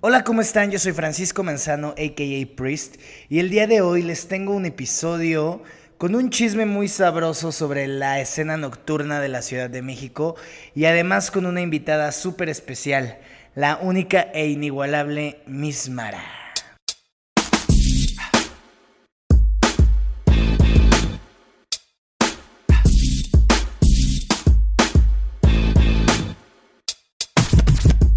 Hola, ¿cómo están? Yo soy Francisco Manzano, aka Priest, y el día de hoy les tengo un episodio con un chisme muy sabroso sobre la escena nocturna de la Ciudad de México y además con una invitada súper especial, la única e inigualable Miss Mara.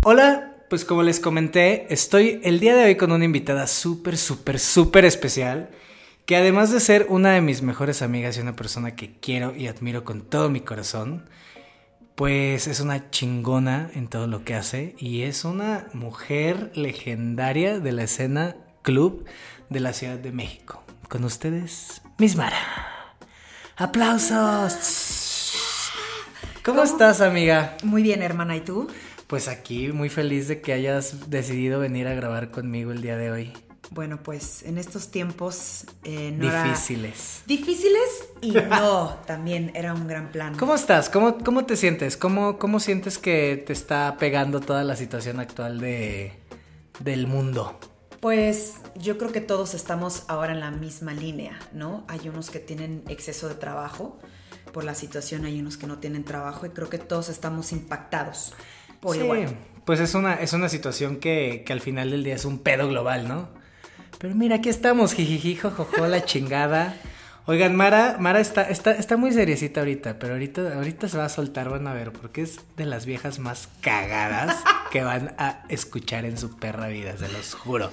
Hola, pues como les comenté, estoy el día de hoy con una invitada súper, súper, súper especial, que además de ser una de mis mejores amigas y una persona que quiero y admiro con todo mi corazón, pues es una chingona en todo lo que hace y es una mujer legendaria de la escena club de la Ciudad de México. Con ustedes, Miss Mara. ¡Aplausos! ¿Cómo, estás, amiga? Muy bien, hermana, ¿y tú? Pues aquí muy feliz de que hayas decidido venir a grabar conmigo el día de hoy. Bueno, pues en estos tiempos eh, no Difíciles. Difíciles y no, también era un gran plan. ¿Cómo estás? ¿Cómo, cómo te sientes? ¿Cómo, ¿Cómo sientes que te está pegando toda la situación actual de, del mundo? Pues yo creo que todos estamos ahora en la misma línea, ¿no? Hay unos que tienen exceso de trabajo por la situación, hay unos que no tienen trabajo y creo que todos estamos impactados sí, Pues es una, es una situación que, al final del día es un pedo global, ¿no? Pero mira, aquí estamos, jijiji, jojojo, la chingada. Oigan, Mara, Mara está, está, está muy seriecita ahorita, pero ahorita, ahorita se va a soltar, van a ver, porque es de las viejas más cagadas que van a escuchar en su perra vida, se los juro.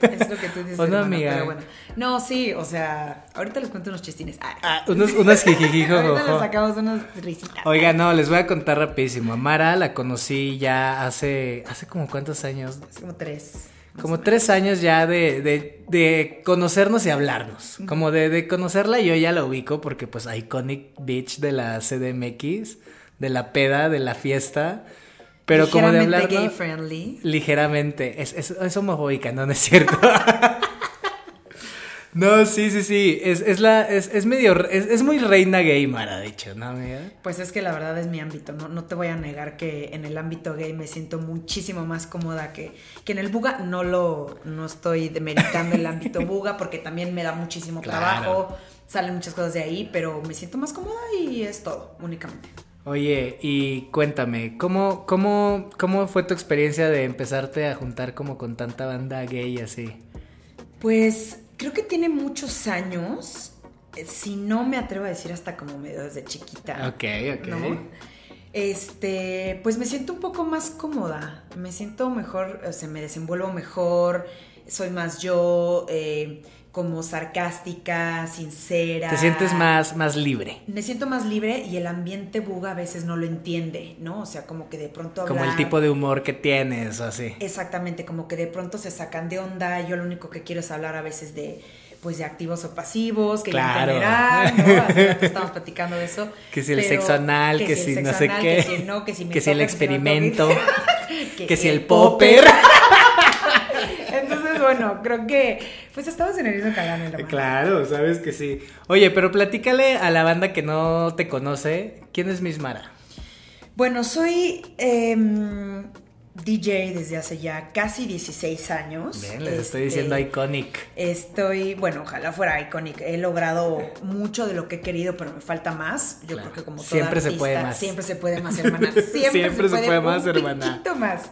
Es lo que tú dices. no, amiga. Pero bueno. No, sí, o sea, ahorita les cuento unos chistines. Ah, ah unos, unos ahorita les sacamos unas risitas. Oiga, no, les voy a contar rapidísimo. Mara la conocí ya hace, ¿hace como cuántos años? Hace como tres. Como tres años ya de, de, de conocernos y hablarnos. Como de, de, conocerla yo ya la ubico porque pues Iconic Beach de la CDMX, de la peda, de la fiesta. Pero como de hablar. gay friendly. Ligeramente. Es, es, es homofóbica, no, no es cierto. No, sí, sí, sí. Es, es la, es, es medio, es, es, muy reina gay, Mara, dicho, ¿no, amiga? Pues es que la verdad es mi ámbito. No, no te voy a negar que en el ámbito gay me siento muchísimo más cómoda que, que en el buga. No lo, no estoy demeritando el ámbito buga porque también me da muchísimo trabajo. Salen muchas cosas de ahí, pero me siento más cómoda y es todo, únicamente. Oye, y cuéntame, ¿cómo, cómo, ¿cómo fue tu experiencia de empezarte a juntar como con tanta banda gay así? Pues creo que tiene muchos años, eh, si no me atrevo a decir hasta como medio desde chiquita. Ok, ok. Este, pues me siento un poco más cómoda, me siento mejor, o sea, me desenvuelvo mejor, soy más yo, eh, como sarcástica, sincera. Te sientes más, más libre. Me siento más libre y el ambiente buga a veces no lo entiende, ¿no? O sea, como que de pronto Como el tipo de humor que tienes o así. Exactamente, como que de pronto se sacan de onda. Yo lo único que quiero es hablar a veces de pues de activos o pasivos, que claro. general, ¿no? Así estamos platicando de eso. Que si el sexo anal, que, si, no sé qué. Que si no, que si me Que si el experimento. que, si el popper. Bueno, creo que pues estabas en el cagando. Claro, sabes que sí. Oye, pero platícale a la banda que no te conoce, ¿quién es Miss Mara? Bueno, soy em, DJ desde hace ya casi 16 años. Bien, les estoy diciendo este, iconic. Estoy, bueno, ojalá fuera iconic. He logrado mucho de lo que he querido, pero me falta más. Yo creo que como toda Siempre se puede más. Siempre se puede más, hermana. Siempre, se, puede, más, hermana. Un poquito más.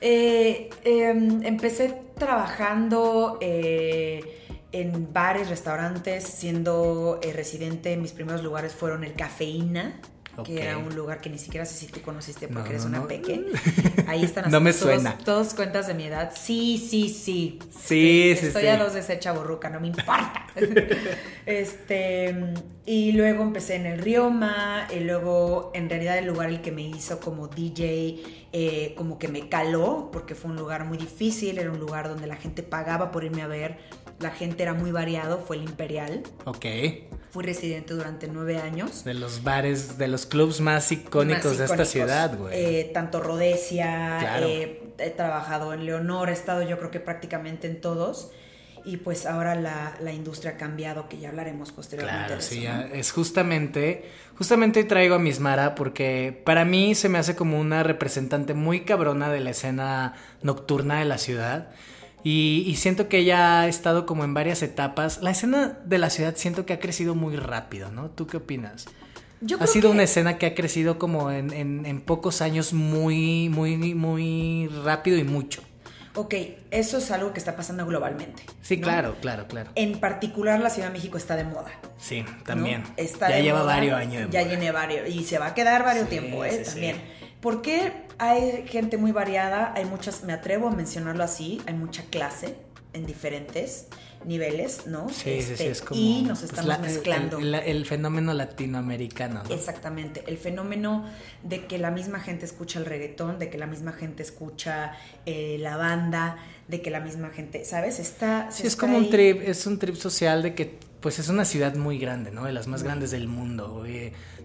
Eh, em, empecé trabajando... Eh, en bares, restaurantes, siendo eh, residente, mis primeros lugares fueron el Cafeína, que era un lugar que ni siquiera sé si tú conociste porque eres una peque. Ahí están No me suena. Todos cuentas de mi edad. Sí, sí, sí. Sí, sí, Estoy a dos de ser chaborruca, no me importa. este, y luego empecé en el Rioma, y luego en realidad el lugar el que me hizo como DJ, eh, como que me caló, porque fue un lugar muy difícil, era un lugar donde la gente pagaba por irme a ver, la gente era muy variado, fue el Imperial. Ok. Fui residente durante nueve años. De los bares, de los clubs más icónicos, de esta ciudad, güey. Eh, tanto Rodesia, eh, he trabajado en Leonor, he estado yo creo que prácticamente en todos. y pues ahora la, industria ha cambiado, que ya hablaremos posteriormente. Claro, sí, es justamente, justamente traigo a Mismara porque para mí se me hace como una representante muy cabrona de la escena nocturna de la ciudad. Y, siento que ella ha estado como en varias etapas. La escena de la ciudad siento que ha crecido muy rápido, ¿no? ¿Tú qué opinas? ha sido una escena que ha crecido como en, en, pocos años muy, muy, muy rápido y mucho. Ok, eso es algo que está pasando globalmente. Sí, claro, claro, claro. En particular la Ciudad de México está de moda. Sí, también. ya lleva varios años. ya tiene varios. Y se va a quedar varios tiempo, ¿eh? también. Porque hay gente muy variada, hay muchas, me atrevo a mencionarlo así, hay mucha clase en diferentes niveles, ¿no? Sí, sí, sí, es como, y nos pues, estamos mezclando. El, fenómeno latinoamericano. ¿no? Exactamente, el fenómeno de que la misma gente escucha el reggaetón, de que la misma gente escucha eh, la banda, de que la misma gente, ¿sabes? Está... Sí, es como un trip, es un trip social de que pues es una ciudad muy grande, ¿no? De las más grandes del mundo.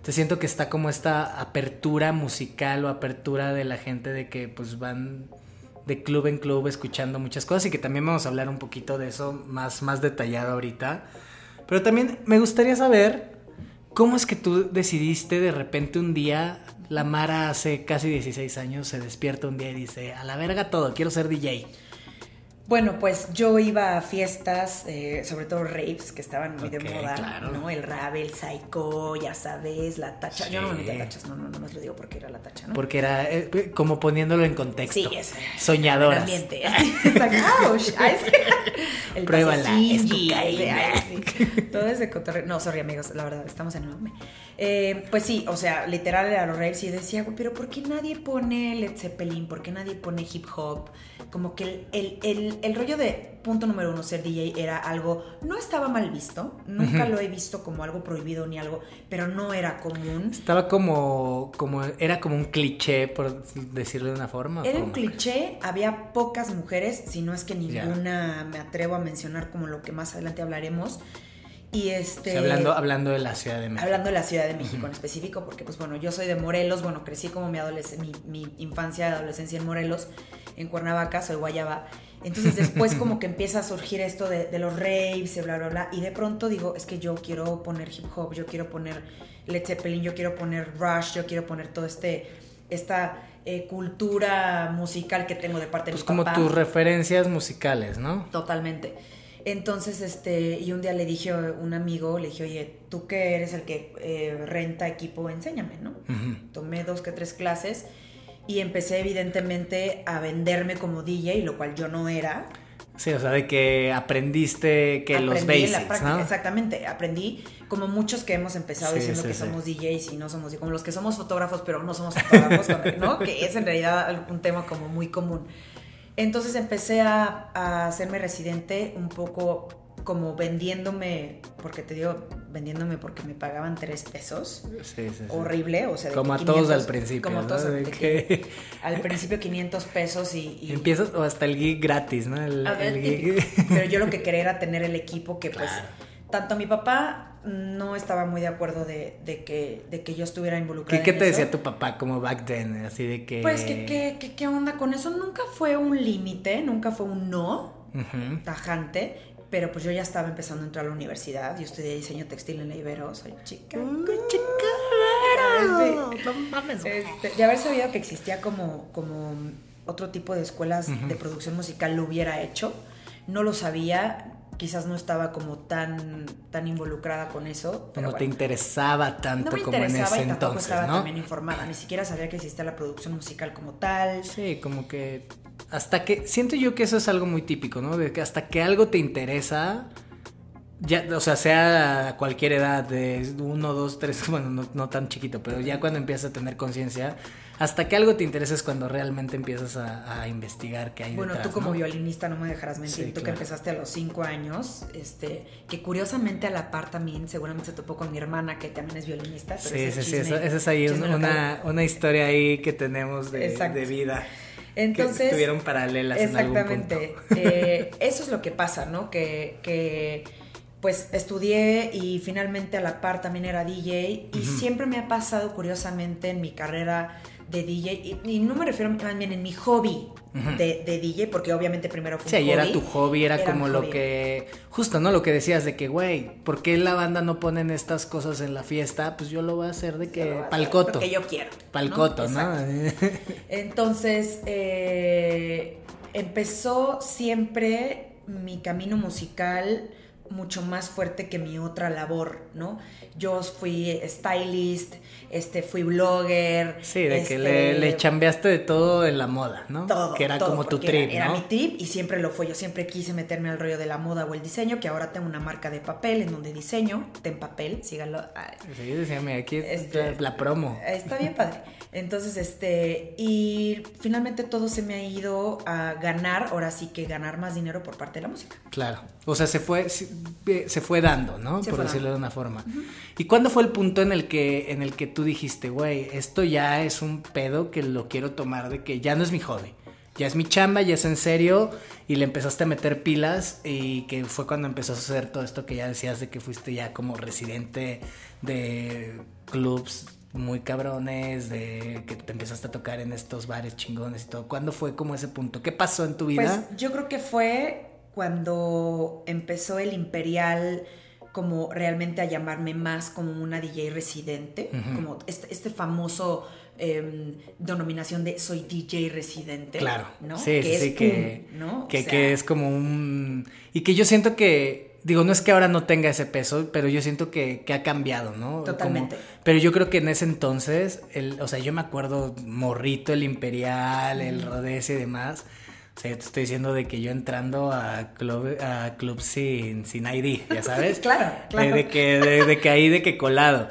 Te siento que está como esta apertura musical o apertura de la gente de que pues van de club en club escuchando muchas cosas y que también vamos a hablar un poquito de eso más, más detallado ahorita. Pero también me gustaría saber cómo es que tú decidiste de repente un día, la Mara hace casi 16 años se despierta un día y dice, a la verga todo, quiero ser DJ. Bueno, pues yo iba a fiestas, eh, sobre todo raves, que estaban muy de moda, ¿no? El rave, el psycho, ya sabes, la tacha. Yo no me metía tachas, no, no, no, más lo digo porque era la tacha, ¿no? Porque era eh, como poniéndolo en contexto. Sí, es. Soñadoras. El ambiente. Pruébala, es tu Todo cotorreo. No, sorry, amigos, la verdad, estamos en enorme. Eh, pues sí, o sea, literal era los raves y decía, pero ¿por qué nadie pone Led Zeppelin? ¿Por qué nadie pone hip hop? Como que el, el el, rollo de punto número uno, ser DJ era algo, no estaba mal visto, nunca lo he visto como algo prohibido ni algo, pero no era común. Estaba como, como era como un cliché, por decirlo de una forma. Era un cliché, había pocas mujeres, si no es que ninguna me atrevo a mencionar como lo que más adelante hablaremos. Y este. hablando, hablando de la Ciudad de México. Hablando de la Ciudad de México en específico, porque, pues bueno, yo soy de Morelos, bueno, crecí como mi, mi, mi infancia adolescencia en Morelos, en Cuernavaca, soy Guayaba. Entonces después como que empieza a surgir esto de, los raves y bla, bla, bla. Y de pronto digo, es que yo quiero poner hip hop, yo quiero poner Led Zeppelin, yo quiero poner Rush, yo quiero poner todo este, esta eh, cultura musical que tengo de parte de pues como tus referencias musicales, ¿no? Totalmente. Entonces, este, y un día le dije a un amigo, le dije, oye, tú que eres el que eh, renta equipo, enséñame, ¿no? Tomé dos que tres clases y empecé evidentemente a venderme como DJ, lo cual yo no era. Sí, o sea, de que aprendiste que los basics, ¿no? Exactamente, aprendí como muchos que hemos empezado diciendo que somos DJs y no somos, como los que somos fotógrafos pero no somos fotógrafos, ¿no? Que es en realidad un tema como muy común. Entonces empecé a, a hacerme residente un poco como vendiéndome, porque te digo, vendiéndome porque me pagaban tres pesos. Sí, sí, Horrible, o sea, como a todos al principio. Como a todos. al principio 500 pesos y, Empiezas o hasta el gig gratis, ¿no? El, Pero yo lo que quería era tener el equipo que pues... Tanto mi papá no estaba muy de acuerdo de, que, de que yo estuviera involucrada. ¿Qué, ¿qué te decía tu papá como back then? Así de que... Pues que, que, ¿qué onda con eso? Nunca fue un límite, nunca fue un no tajante, pero pues yo ya estaba empezando a entrar a la universidad. Yo estudié diseño textil en la Ibero. Soy chica. Mm, chica! No mames. Este, de haber sabido que existía como, como otro tipo de escuelas de producción musical, lo hubiera hecho. No lo sabía. Quizás no estaba como tan, tan involucrada con eso. Pero no te interesaba tanto no me como en ese y tampoco estaba también informada. Ni siquiera sabía que existía la producción musical como tal. Sí, como que hasta que siento yo que eso es algo muy típico, ¿no? De que hasta que algo te interesa, ya, o sea, sea a cualquier edad, de uno, dos, tres, bueno, no, tan chiquito, pero ya cuando empiezas a tener conciencia, hasta que algo te interesa es cuando realmente empiezas a, investigar qué hay Bueno, tú como violinista no me dejarás mentir, tú que empezaste a los cinco años, este, que curiosamente a la par también, seguramente se topó con mi hermana que también es violinista. sí, sí, sí, esa es ahí una, una, historia ahí que tenemos de, de vida. Entonces, que estuvieron paralelas. Exactamente. En algún punto. Eh, eso es lo que pasa, ¿no? Que, que pues estudié y finalmente a la par también era DJ y siempre me ha pasado curiosamente en mi carrera de DJ, y, no me refiero también en mi hobby de, DJ, porque obviamente primero fue sí, un era tu hobby, era, como lo que, justo, ¿no? Lo que decías de que, güey, ¿por qué la banda no ponen estas cosas en la fiesta? Pues yo lo voy a hacer de que, palcoto. Porque yo quiero. Palcoto, ¿no? Entonces, eh, empezó siempre mi camino musical mucho más fuerte que mi otra labor, ¿no? Yo fui stylist, este, fui blogger. Sí, de que le, este, le, chambeaste de todo en la moda, ¿no? Todo. Que era como tu trip, era, mi trip y siempre lo fue. Yo siempre quise meterme al rollo de la moda o el diseño, que ahora tengo una marca de papel en donde diseño, ten papel, síganlo. Sí, decíame, aquí este, la promo. Está bien padre. Entonces, este, y finalmente todo se me ha ido a ganar, ahora sí que ganar más dinero por parte de la música. Claro. O sea, se fue, se fue dando, ¿no? por decirlo de una forma. ¿Y cuándo fue el punto en el que, en el que tú dijiste, güey, esto ya es un pedo que lo quiero tomar de que ya no es mi hobby? Ya es mi chamba, ya es en serio, y le empezaste a meter pilas, y que fue cuando empezó a suceder todo esto que ya decías de que fuiste ya como residente de clubs muy cabrones, de que te empezaste a tocar en estos bares chingones y todo. ¿Cuándo fue como ese punto? ¿Qué pasó en tu vida? Pues yo creo que fue cuando empezó el Imperial como realmente a llamarme más como una DJ residente, como este, este famoso em, denominación de soy DJ residente. Claro, ¿no? Sí, que sí, que, que, que es como un... Y que yo siento que digo, no es que ahora no tenga ese peso, pero yo siento que, ha cambiado, ¿no? Totalmente. pero yo creo que en ese entonces, el, o sea, yo me acuerdo morrito, el Imperial, el Rodés y demás. O sea, yo te estoy diciendo de que yo entrando a club, a club sin, sin ID, ya sabes. claro, claro. De, que, de que ahí, de que colado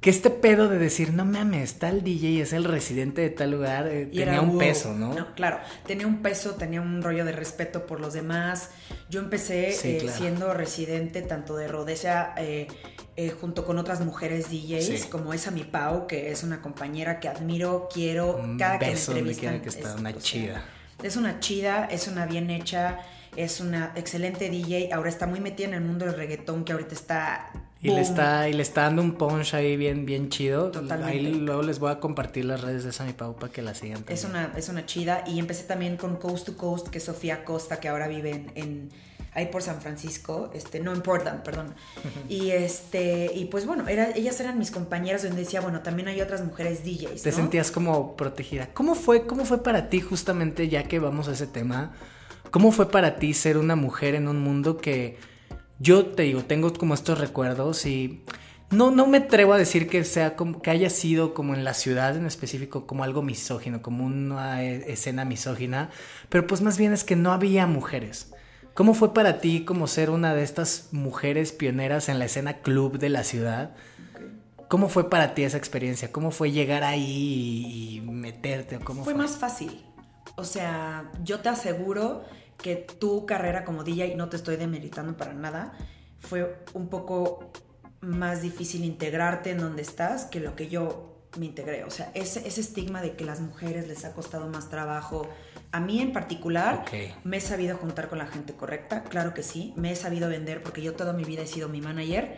que este pedo de decir, no mames, tal DJ es el residente de tal lugar, eh, tenía un peso, ¿no? ¿no? Claro, tenía un peso, tenía un rollo de respeto por los demás. Yo empecé eh, siendo residente tanto de Rodesia eh, junto con otras mujeres DJs, como esa mi Pau, que es una compañera que admiro, quiero, cada que me entrevistan. que está una chida. Es una chida, es una bien hecha es una excelente DJ, ahora está muy metida en el mundo del reggaetón que ahorita está y le, está, y le está dando un punch ahí bien, bien chido. Totalmente. Ahí luego les voy a compartir las redes de Sammy Pau para que la sigan. Es una, es una chida. Y empecé también con Coast to Coast, que es Sofía Costa, que ahora vive en, ahí por San Francisco, este, no importa, perdón. Y este, y pues bueno, era, ellas eran mis compañeras donde decía, bueno, también hay otras mujeres DJs. Te sentías como protegida. ¿Cómo fue, ¿Cómo fue para ti, justamente, ya que vamos a ese tema? ¿Cómo fue para ti ser una mujer en un mundo que yo te digo, tengo como estos recuerdos y no, no me atrevo a decir que sea como que haya sido como en la ciudad en específico como algo misógino, como una e, escena misógina, pero pues más bien es que no había mujeres. ¿Cómo fue para ti como ser una de estas mujeres pioneras en la escena club de la ciudad? ¿Cómo fue para ti esa experiencia? ¿Cómo fue llegar ahí y meterte? ¿Cómo fue, fue más fácil. O sea, yo te aseguro que tu carrera como DJ, no te estoy demeritando para nada, fue un poco más difícil integrarte en donde estás que lo que yo me integré. O sea, ese, ese estigma de que las mujeres les ha costado más trabajo. A mí en particular, me he sabido juntar con la gente correcta, claro que sí. Me he sabido vender porque yo toda mi vida he sido mi manager.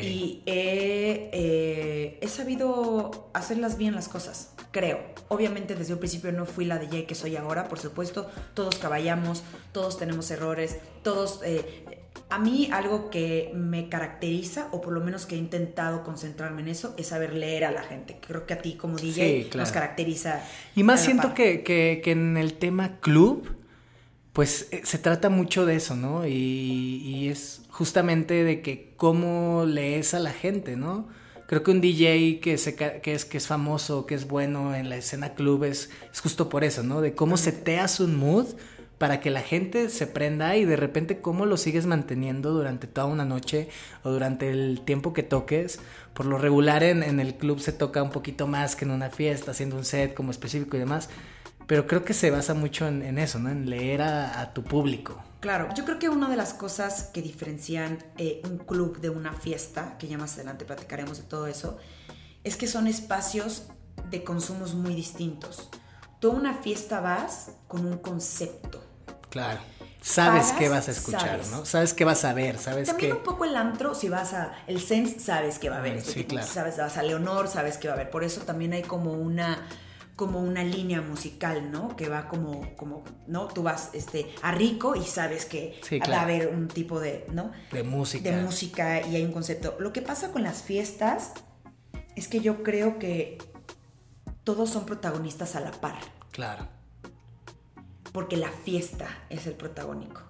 Y he, eh, he sabido hacerlas bien las cosas creo. Obviamente desde un principio no fui la DJ que soy ahora, por supuesto, todos caballamos, todos tenemos errores, todos... Eh, a mí algo que me caracteriza, o por lo menos que he intentado concentrarme en eso, es saber leer a la gente. Creo que a ti como DJ nos caracteriza. Y más siento que, que, que, en el tema club, pues eh, se trata mucho de eso, ¿no? Y, y es justamente de que cómo lees a la gente, ¿no? Creo que un DJ que, se, que, es, que es famoso, que es bueno en la escena club es, justo por eso, ¿no? De cómo seteas un mood para que la gente se prenda y de repente cómo lo sigues manteniendo durante toda una noche o durante el tiempo que toques. Por lo regular en, el club se toca un poquito más que en una fiesta, haciendo un set como específico y demás. Pero creo que se basa mucho en, eso, ¿no? En leer a, tu público. Claro, yo creo que una de las cosas que diferencian eh, un club de una fiesta, que ya más adelante platicaremos de todo eso, es que son espacios de consumos muy distintos. Tú a una fiesta vas con un concepto. Claro. Sabes qué vas a escuchar, ¿no? Sabes qué vas a ver, sabes También un poco el antro, si vas a el Sense, sabes qué va a haber. Sí, claro. Sabes, vas a Leonor, sabes qué va a haber. Por eso también hay como una como una línea musical, ¿no? Que va como, como ¿no? Tú vas este, a rico y sabes que va a haber un tipo de, ¿no? De música. De música y hay un concepto. Lo que pasa con las fiestas es que yo creo que todos son protagonistas a la par. Claro. Porque la fiesta es el protagónico.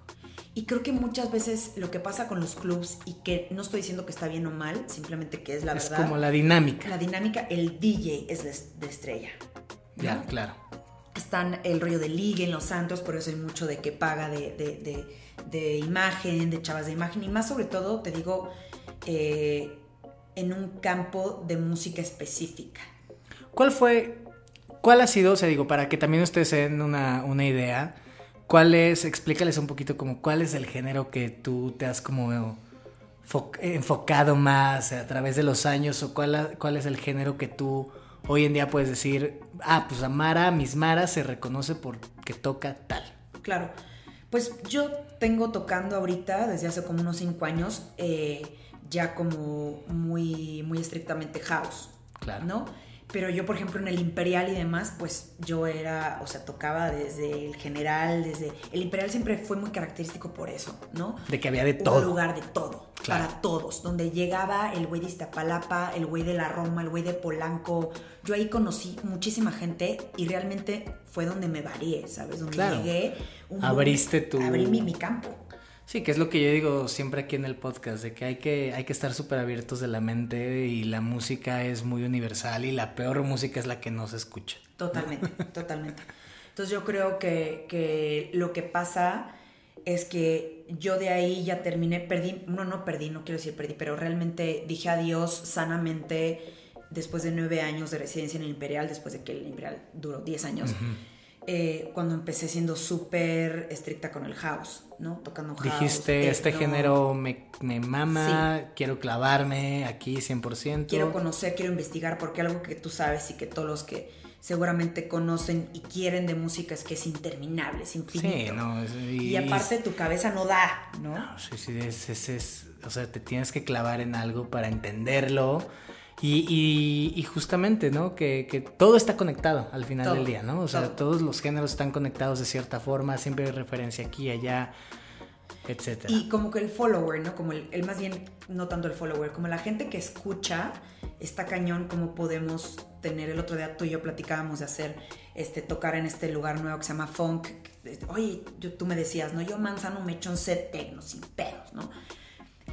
Y creo que muchas veces lo que pasa con los clubs, y que no estoy diciendo que está bien o mal, simplemente que es la verdad. Es como la dinámica. La dinámica, el DJ es de, estrella. Ya, claro. Están el rollo de ligue en los santos, por eso hay mucho de que paga de, de, imagen, de chavas de imagen, y más sobre todo, te digo, eh, en un campo de música específica. ¿Cuál fue, cuál ha sido, o sea, digo, para que también ustedes se den una, una idea, cuál es, explícales un poquito como cuál es el género que tú te has como enfocado más a través de los años o cuál, cuál es el género que tú hoy en día puedes decir, ah, pues Amara, Miss Mara se reconoce porque toca tal. Claro, pues yo tengo tocando ahorita desde hace como unos cinco años eh, ya como muy, muy estrictamente house, claro. ¿no? Pero yo, por ejemplo, en el Imperial y demás, pues yo era, o sea, tocaba desde el general, desde... El Imperial siempre fue muy característico por eso, ¿no? De que había de todo. Un lugar de todo, para todos, donde llegaba el güey de Iztapalapa, el güey de la Roma, el güey de Polanco. Yo ahí conocí muchísima gente y realmente fue donde me varié, ¿sabes? Donde llegué. Abriste tu... Abrí mi, mi campo. Sí, que es lo que yo digo siempre aquí en el podcast, de que hay que, hay que estar súper abiertos de la mente y la música es muy universal y la peor música es la que no se escucha. Totalmente, totalmente. Entonces yo creo que, que, lo que pasa es que yo de ahí ya terminé, perdí, no, no perdí, no quiero decir perdí, pero realmente dije adiós sanamente después de nueve años de residencia en el Imperial, después de que el Imperial duró diez años. Eh, cuando empecé siendo súper estricta con el house, ¿no? Tocando house. Dijiste, este género me, me mama, quiero clavarme aquí 100%. Quiero conocer, quiero investigar, porque algo que tú sabes y que todos los que seguramente conocen y quieren de música es que es interminable, es infinito. Sí, no, y, aparte tu cabeza no da, ¿no? no sí, sí, es, es, o sea, te tienes que clavar en algo para entenderlo y, justamente, ¿no? Que, todo está conectado al final del día, ¿no? O sea, todos los géneros están conectados de cierta forma, siempre hay referencia aquí, allá, etcétera. Y como que el follower, ¿no? Como el, más bien, no tanto el follower, como la gente que escucha, está cañón como podemos tener, el otro día tú y yo platicábamos de hacer, este, tocar en este lugar nuevo que se llama Funk. Oye, tú me decías, ¿no? Yo manzano me echo un set tecno sin pedos, ¿no?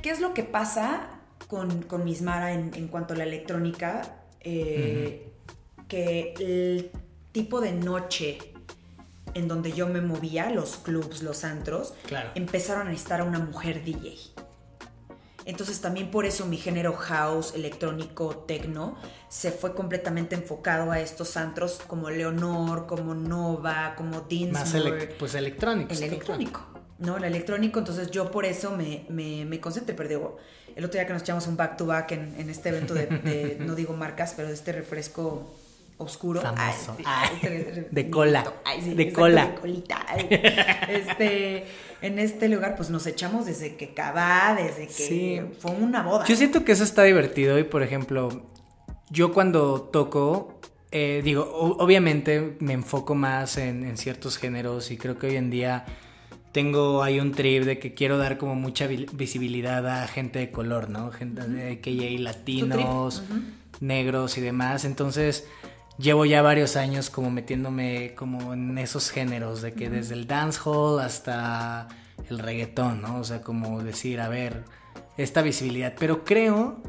¿Qué es lo que pasa con, con Mismara en, en, cuanto a la electrónica, eh, que el tipo de noche en donde yo me movía, los clubs, los antros, empezaron a necesitar a una mujer DJ. Entonces también por eso mi género house, electrónico, techno, se fue completamente enfocado a estos antros como Leonor, como Nova, como Dinsmore. Más pues electrónico. El electrónico, ¿no? El electrónico, entonces yo por eso me, me, me concentré, pero digo, el otro día que nos echamos un back to back en, este evento de, no digo marcas, pero de este refresco oscuro. Famoso. Este de cola. de cola. De colita. Este, en este lugar, pues nos echamos desde que cava, desde que fue una boda. Yo siento que eso está divertido y, por ejemplo, yo cuando toco, eh, digo, obviamente me enfoco más en, en ciertos géneros y creo que hoy en día tengo ahí un trip de que quiero dar como mucha visibilidad a gente de color, ¿no? Gente de KJ latinos, negros y demás. Entonces, llevo ya varios años como metiéndome como en esos géneros, de que desde el dancehall hasta el reggaetón, ¿no? O sea, como decir, a ver, esta visibilidad. Pero creo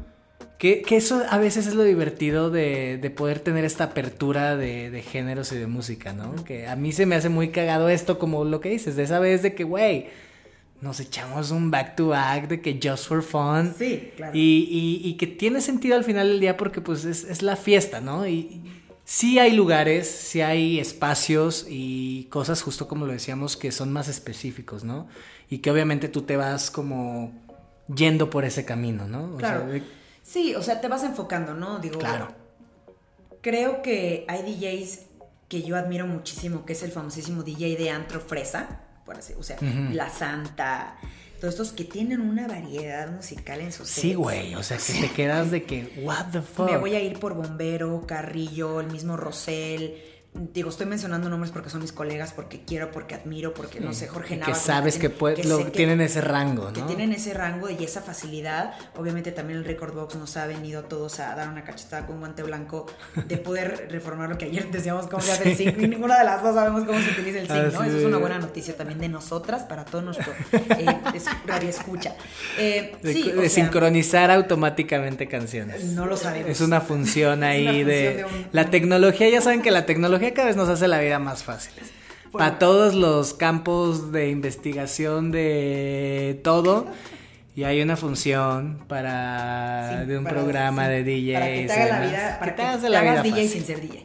que, eso a veces es lo divertido de, poder tener esta apertura de, géneros y de música, ¿no? Que a mí se me hace muy cagado esto, como lo que dices, de esa vez de que, güey, nos echamos un back to back de que just for fun. Sí, claro. Y, que tiene sentido al final del día porque pues es, la fiesta, ¿no? Y sí hay lugares, sí hay espacios y cosas, justo como lo decíamos, que son más específicos, ¿no? Y que obviamente tú te vas como yendo por ese camino, ¿no? claro. Sí, o sea, te vas enfocando, ¿no? Digo, claro. Creo que hay DJs que yo admiro muchísimo, que es el famosísimo DJ de Antro Fresa, por así, o sea, La Santa, todos estos que tienen una variedad musical en sus Sí, güey, o sea, que te quedas de que, what the fuck. Me voy a ir por Bombero, Carrillo, el mismo Rosel, digo, estoy mencionando nombres porque son mis colegas, porque quiero, porque admiro, porque no sé, Jorge Nava. Que sabes que, tienen ese rango, ¿no? Que tienen ese rango y esa facilidad. Obviamente también el Record Box nos ha venido todos a dar una cachetada con guante blanco de poder reformar lo que ayer decíamos cómo se hace el zinc. Y ninguna de las dos sabemos cómo se utiliza el zinc, ¿no? Eso es una buena noticia también de nosotras para todo nuestro eh, radio escucha. Eh, de, sincronizar automáticamente canciones. No lo sabemos. Es una función ahí de, La tecnología, ya saben que la tecnología cada vez nos hace la vida más fácil. Para todos los campos de investigación de todo. Y hay una función para de un programa de DJ. Para que te haga la vida, para que, te, hagas la vida DJ sin ser DJ.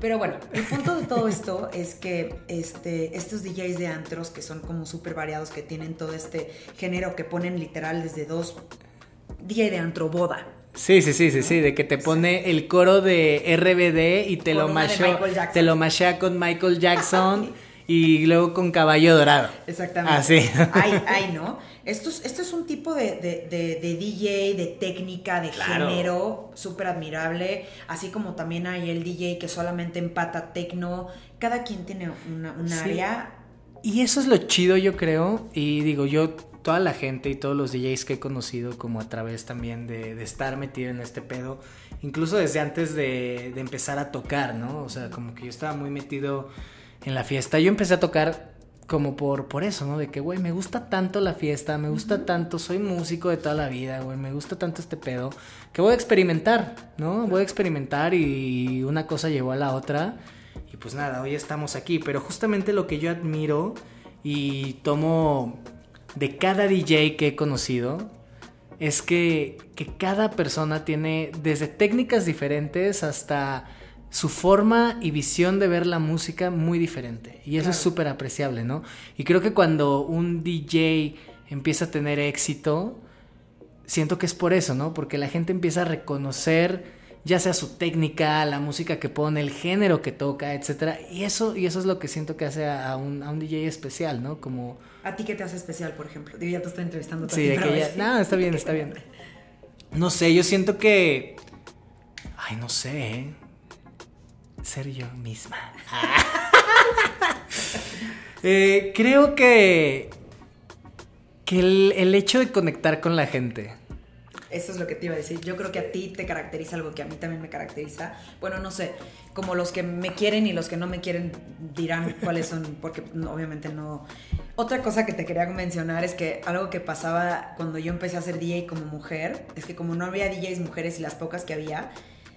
Pero bueno, el punto de todo esto es que este, estos DJs de antros, que son como súper variados, que tienen todo este género que ponen literal desde dos DJ de antro boda, Sí, sí, sí, sí, sí, de que te pone el coro de RBD y te lo mashea, te lo mashea con Michael Jackson y luego con Caballo Dorado. Exactamente. Así. Ay, ay, ¿no? Esto es, esto es un tipo de, de, DJ, de técnica, de género súper admirable, así como también hay el DJ que solamente empata tecno, cada quien tiene una, un área. Y eso es lo chido, yo creo, y digo, yo toda la gente y todos los DJs que he conocido como a través también de, estar metido en este pedo, incluso desde antes de, empezar a tocar, ¿no? O sea, como que yo estaba muy metido en la fiesta. Yo empecé a tocar como por, por eso, ¿no? De que, güey, me gusta tanto la fiesta, me gusta tanto, soy músico de toda la vida, güey, me gusta tanto este pedo, que voy a experimentar, ¿no? Voy a experimentar y una cosa llevó a la otra. Y pues nada, hoy estamos aquí, pero justamente lo que yo admiro y tomo de cada DJ que he conocido es que, cada persona tiene desde técnicas diferentes hasta su forma y visión de ver la música muy diferente. Y eso es súper apreciable, ¿no? Y creo que cuando un DJ empieza a tener éxito, siento que es por eso, ¿no? Porque la gente empieza a reconocer ya sea su técnica, la música que pone, el género que toca, etcétera. Y eso, y eso es lo que siento que hace a un, a un DJ especial, ¿no? Como ¿A ti qué te hace especial, por ejemplo? Digo, ya te estoy entrevistando. Sí, de que ya... No, está bien, está bien. No sé, yo siento que... Ay, no sé. ¿eh? Ser yo misma. Eh, creo que... Que el, el hecho de conectar con la gente eso es lo que te iba a decir. Yo creo que a ti te caracteriza algo que a mí también me caracteriza. Bueno, no sé, como los que me quieren y los que no me quieren dirán cuáles son, porque obviamente no. Otra cosa que te quería mencionar es que algo que pasaba cuando yo empecé a ser DJ como mujer, es que como no había DJs mujeres y las pocas que había,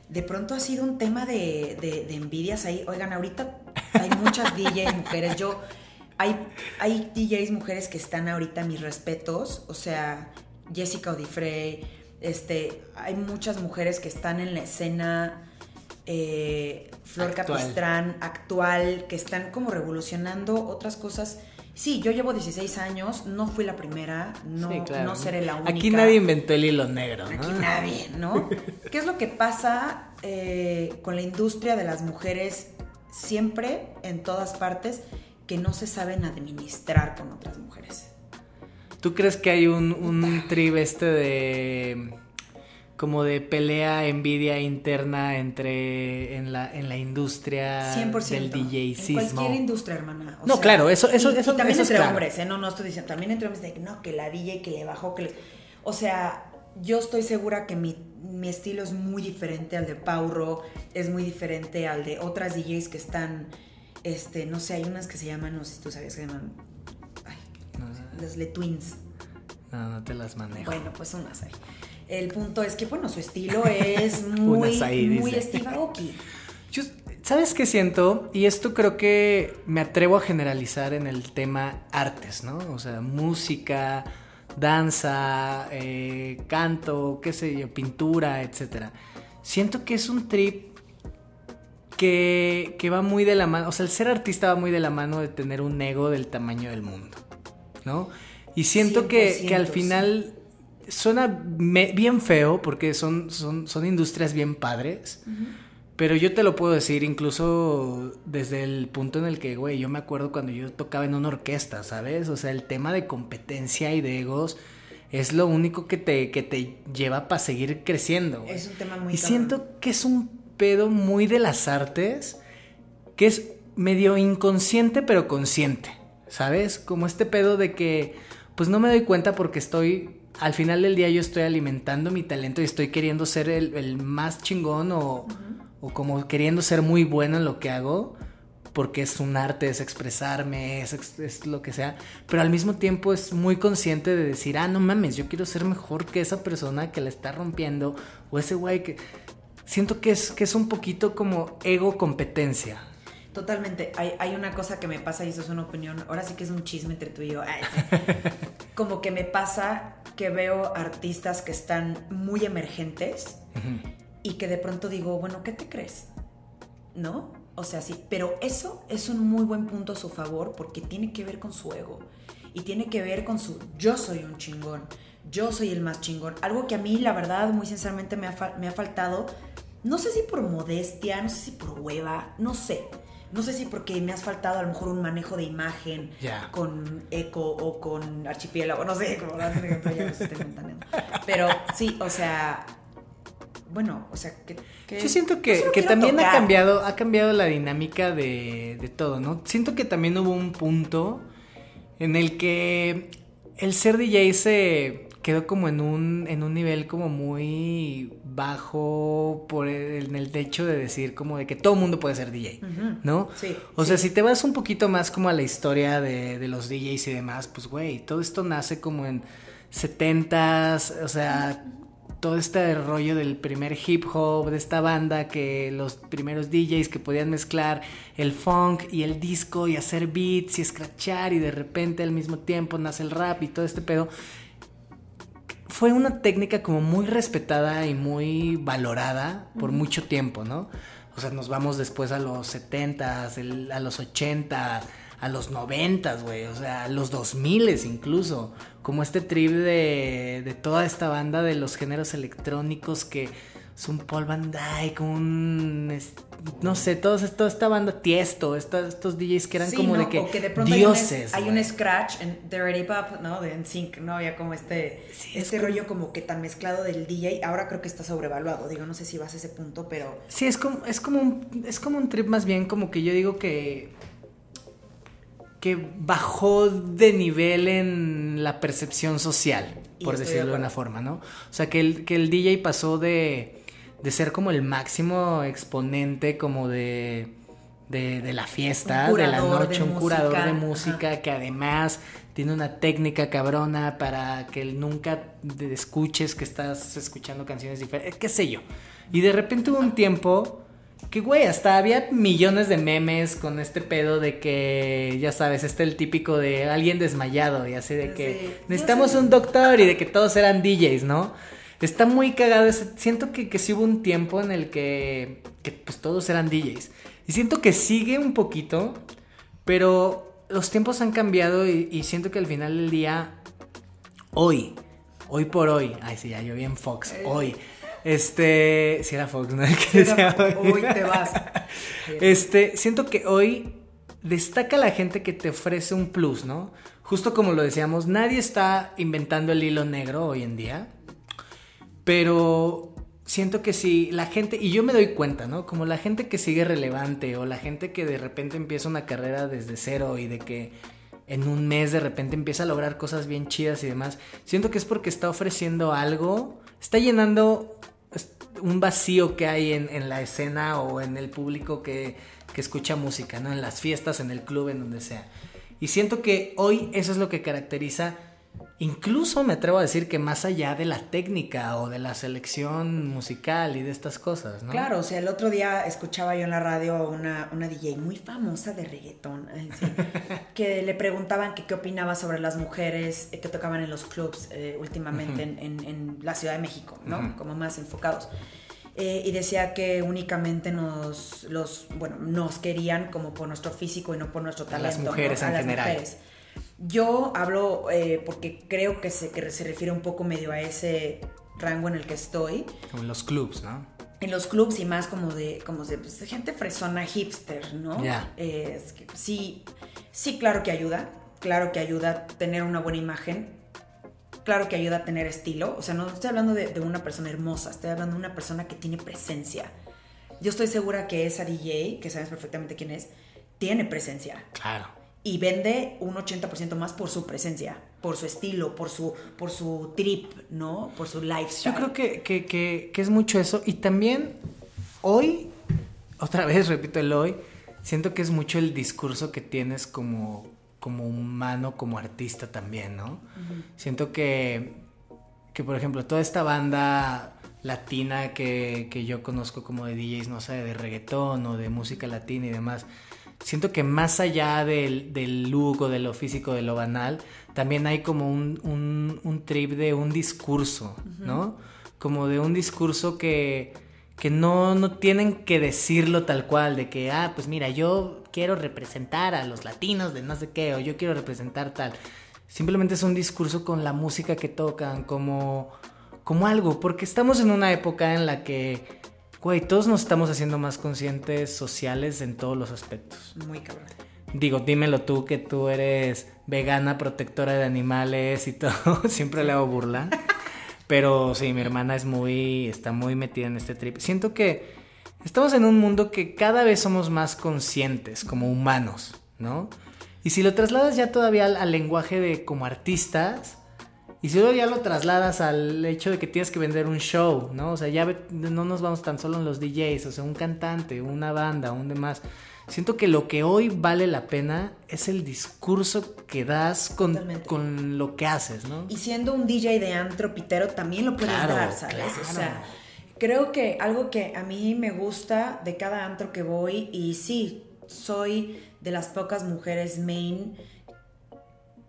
de pronto ha sido un tema de, de, envidias ahí. Oigan, ahorita hay muchas DJs mujeres. Yo, hay, hay DJs mujeres que están ahorita, mis respetos. O sea, Jessica Odifrey, este, hay muchas mujeres que están en la escena eh, Flor Capistrán actual, que están como revolucionando otras cosas. Sí, yo llevo 16 años, no fui la primera, no, no seré la única. Aquí nadie inventó el hilo negro, ¿no? Aquí nadie, ¿no? ¿Qué es lo que pasa eh, con la industria de las mujeres siempre, en todas partes, que no se saben administrar con otras mujeres? ¿Tú crees que hay un, un trib este de como de pelea, envidia interna entre en la, en la industria 100%, del DJismo. En cualquier industria, hermana. no, claro, eso, eso, eso, también entre hombres, ¿eh? No, no estoy diciendo, también entre hombres de no, que la DJ que le bajó, que le... O sea, yo estoy segura que mi, mi estilo es muy diferente al de Pauro, es muy diferente al de otras DJs que están, este, no sé, hay unas que se llaman, no sé si tú sabías que se llaman las Le Twins. No, no te las manejo. Bueno, pues unas hay. El punto es que, bueno, su estilo es muy, muy Steve Aoki. ¿Sabes qué siento? Y esto creo que me atrevo a generalizar en el tema artes, ¿no? O sea, música, danza, eh, canto, qué sé yo, pintura, etc. Siento que es un trip que, que va muy de la mano, o sea, el ser artista va muy de la mano de tener un ego del tamaño del mundo. ¿No? Y siento que, al final suena bien feo porque son, son, son industrias bien padres. Pero yo te lo puedo decir incluso desde el punto en el que, güey, yo me acuerdo cuando yo tocaba en una orquesta, ¿sabes? O sea, el tema de competencia y de egos es lo único que te, que te lleva para seguir creciendo. Es un tema muy... Y siento que es un pedo muy de las artes que es medio inconsciente pero consciente, ¿sabes? Como este pedo de que pues no me doy cuenta porque estoy, al final del día yo estoy alimentando mi talento y estoy queriendo ser el, más chingón o, o como queriendo ser muy bueno en lo que hago porque es un arte, es expresarme, es, lo que sea, pero al mismo tiempo es muy consciente de decir, ah, no mames, yo quiero ser mejor que esa persona que la está rompiendo, o ese güey que... Siento que es, que es un poquito como ego competencia. Totalmente. Hay, hay, una cosa que me pasa, y eso es una opinión, ahora sí que es un chisme entre tú y yo. como que me pasa que veo artistas que están muy emergentes y que de pronto digo, bueno, ¿qué te crees? ¿No? O sea, sí, pero eso es un muy buen punto a su favor porque tiene que ver con su ego y tiene que ver con su yo soy un chingón, yo soy el más chingón. Algo que a mí, la verdad, muy sinceramente me ha, me ha faltado, no sé si por modestia, no sé si por hueva, no sé. No sé si porque me has faltado a lo mejor un manejo de imagen con eco o con archipiélago, no sé, como la ejemplo, ya estoy Pero sí, o sea, bueno, o sea, que... Yo siento que, también ha cambiado, ha cambiado la dinámica de, de, todo, ¿no? Siento que también hubo un punto en el que el ser DJ se quedó como en un, en un nivel como muy bajo por el, en el hecho de decir como de que todo mundo puede ser DJ, ¿no? Sí. O sea, si te vas un poquito más como a la historia de, de los DJs y demás, pues güey, todo esto nace como en 70s, o sea todo este rollo del primer hip hop, de esta banda, que los primeros DJs que podían mezclar el funk y el disco y hacer beats y scratchar y de repente al mismo tiempo nace el rap y todo este pedo. Fue una técnica como muy respetada y muy valorada por mucho tiempo, ¿no? O sea, nos vamos después a los 70s, a los 80 a los 90, güey, o sea, a los 2000 incluso, como este trip de, de toda esta banda de los géneros electrónicos que es un Paul Van Dyke, un no sé, toda esta banda Tiesto, estos DJs que eran como de que, dioses. Hay un, scratch en The Ready Pop, ¿no? De NSYNC, ¿no? Había como este, este rollo como que tan mezclado del DJ. Ahora creo que está sobrevaluado. Digo, no sé si vas a ese punto, pero. Sí, es como, es como un, es como un trip más bien, como que yo digo que que bajó de nivel en la percepción social, por decirlo de alguna forma, ¿no? O sea, que el, que el DJ pasó de, de ser como el máximo exponente como de, de, la fiesta, de la noche, un curador de música que además tiene una técnica cabrona para que nunca escuches que estás escuchando canciones diferentes, qué sé yo. Y de repente hubo un tiempo que, güey, hasta había millones de memes con este pedo de que, ya sabes, este el típico de alguien desmayado y así de que necesitamos un doctor y de que todos eran DJs, ¿no? Está muy cagado. Ese, siento que, que sí hubo un tiempo en el que, que pues todos eran DJs. Y siento que sigue un poquito, pero los tiempos han cambiado y, y siento que al final del día, hoy, hoy por hoy, ay sí, ya yo vi en Fox, hoy este, si era Fox, ¿no? hoy te vas. Este, siento que hoy destaca la gente que te ofrece un plus, ¿no? Justo como lo decíamos, nadie está inventando el hilo negro hoy en día, pero siento que si la gente, y yo me doy cuenta, ¿no? Como la gente que sigue relevante o la gente que de repente empieza una carrera desde cero y de que en un mes de repente empieza a lograr cosas bien chidas y demás, siento que es porque está ofreciendo algo, está llenando un vacío que hay en, la escena o en el público que, que, escucha música, ¿no? En las fiestas, en el club, en donde sea. Y siento que hoy eso es lo que caracteriza Incluso me atrevo a decir que más allá de la técnica o de la selección musical y de estas cosas, ¿no? Claro, o sea, el otro día escuchaba yo en la radio una, una DJ muy famosa de reggaetón, que le preguntaban que qué opinaba sobre las mujeres que tocaban en los clubs eh, últimamente en, en, la Ciudad de México, ¿no? Como más enfocados. Eh, y decía que únicamente nos, los, bueno, nos querían como por nuestro físico y no por nuestro talento. A las mujeres en general. Yo hablo eh, porque creo que se, que se refiere un poco medio a ese rango en el que estoy. Como en los clubs, ¿no? En los clubs y más como de, como de, pues, gente fresona hipster, ¿no? Ya. sí, sí, claro que ayuda. Claro que ayuda a tener una buena imagen. Claro que ayuda a tener estilo. O sea, no estoy hablando de, de una persona hermosa, estoy hablando de una persona que tiene presencia yo estoy segura que esa DJ, que sabes perfectamente quién es, tiene presencia. Claro. Y vende un 80% más por su presencia, por su estilo, por su, por su trip, ¿no? Por su lifestyle. Yo creo que, que, que, que es mucho eso. Y también hoy, otra vez repito el hoy, siento que es mucho el discurso que tienes como, como humano, como artista también, ¿no? Siento que, que, por ejemplo, toda esta banda latina que, que, yo conozco como de DJs, no sé, de reggaetón o de música latina y demás, siento que más allá del, del look o de lo físico, de lo banal, también hay como un, un, un trip de un discurso, ¿no? Como de un discurso que que no, no tienen que decirlo tal cual, de que, ah, pues mira, yo quiero representar a los latinos de no sé qué, o yo quiero representar tal. Simplemente es un discurso con la música que tocan, como, como algo, porque estamos en una época en la que, güey, todos nos estamos haciendo más conscientes sociales en todos los aspectos. Muy cabrón. Digo, dímelo tú, que tú eres vegana, protectora de animales y todo, siempre le hago burla. Pero sí, mi hermana es muy, está muy metida en este trip. Siento que estamos en un mundo que cada vez somos más conscientes como humanos, ¿no? Y si lo trasladas ya todavía al, lenguaje de como artistas, y si luego ya lo trasladas al hecho de que tienes que vender un show, ¿no? O sea, ya no nos vamos tan solo en los DJs, o sea, un cantante, una banda, un demás. Siento que lo que hoy vale la pena es el discurso que das con, con lo que haces, ¿no? Y siendo un DJ de antropitero también lo puedes dar, ¿sabes? O sea, creo que algo que a mí me gusta de cada antro que voy, y sí, soy de las pocas mujeres main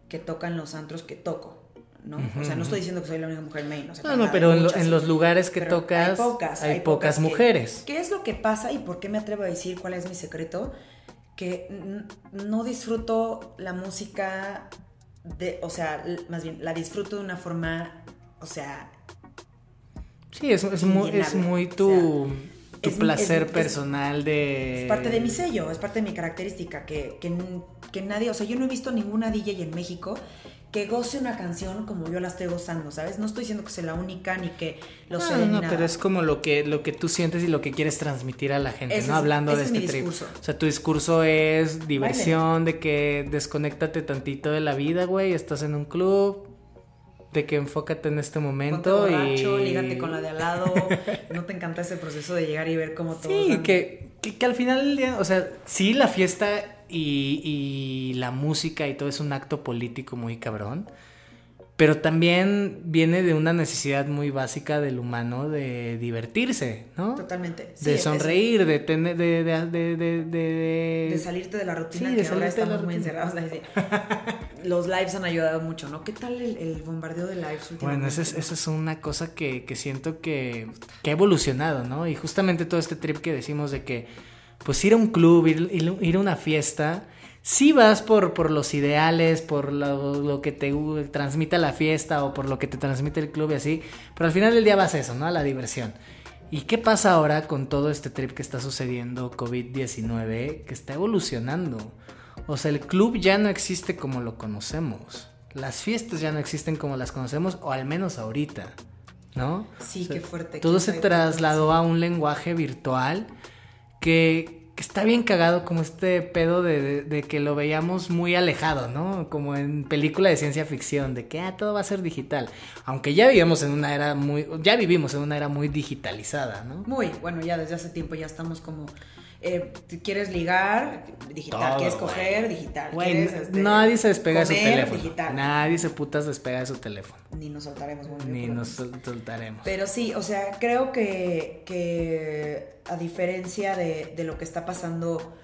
que tocan los antros que toco. ¿No? O sea, no estoy diciendo que soy la única mujer main. no, no, pero en, los lugares que tocas hay pocas, hay pocas, mujeres. ¿Qué es lo que pasa y por qué me atrevo a decir cuál es mi secreto? Que no disfruto la música de, o sea, más bien, la disfruto de una forma, o sea... Sí, es, es, muy, es muy tu... tu placer personal de... Es parte de mi sello, es parte de mi característica, que, que, que nadie, o sea, yo no he visto ninguna DJ en México que goce una canción como yo la estoy gozando, ¿sabes? No estoy diciendo que sea la única ni que lo No, no, pero es como lo que, lo que tú sientes y lo que quieres transmitir a la gente, ¿no? Hablando de este discurso. O sea, tu discurso es diversión, de que desconéctate tantito de la vida, güey, estás en un club, de que enfócate en este momento borracho, y lígate con la de al lado. no te encanta ese proceso de llegar y ver cómo todo. Sí, que, que, que, al final del día, o sea, sí la fiesta y, la música y todo es un acto político muy cabrón. Pero también viene de una necesidad muy básica del humano de divertirse, ¿no? Totalmente. de sonreír, de tener, de, de, de, de, salirte de la rutina sí, que ahora estamos muy encerrados. Los lives han ayudado mucho, ¿no? ¿Qué tal el, bombardeo de lives Bueno, esa es, esa es una cosa que, que siento que, que ha evolucionado, ¿no? Y justamente todo este trip que decimos de que pues ir a un club, ir, a una fiesta, sí vas por, por los ideales, por lo, que te transmite la fiesta o por lo que te transmite el club y así, pero al final del día vas a eso, ¿no? A la diversión. ¿Y qué pasa ahora con todo este trip que está sucediendo, COVID-19, que está evolucionando? O sea, el club ya no existe como lo conocemos. Las fiestas ya no existen como las conocemos, o al menos ahorita, ¿no? Sí, qué fuerte. Todo se trasladó a un lenguaje virtual que, está bien cagado como este pedo de, que lo veíamos muy alejado, ¿no? Como en película de ciencia ficción, de que ah, todo va a ser digital. Aunque ya vivimos en una era muy, ya vivimos en una era muy digitalizada, ¿no? Muy, bueno, ya desde hace tiempo ya estamos como eh, ¿Quieres ligar? Digital. ¿Quieres coger? Digital. Este, nadie se despega de su teléfono. Nadie se putas despega de su teléfono. Ni nos soltaremos. Ni nos soltaremos. Pero sí, o sea, creo que, que a diferencia de, de lo que está pasando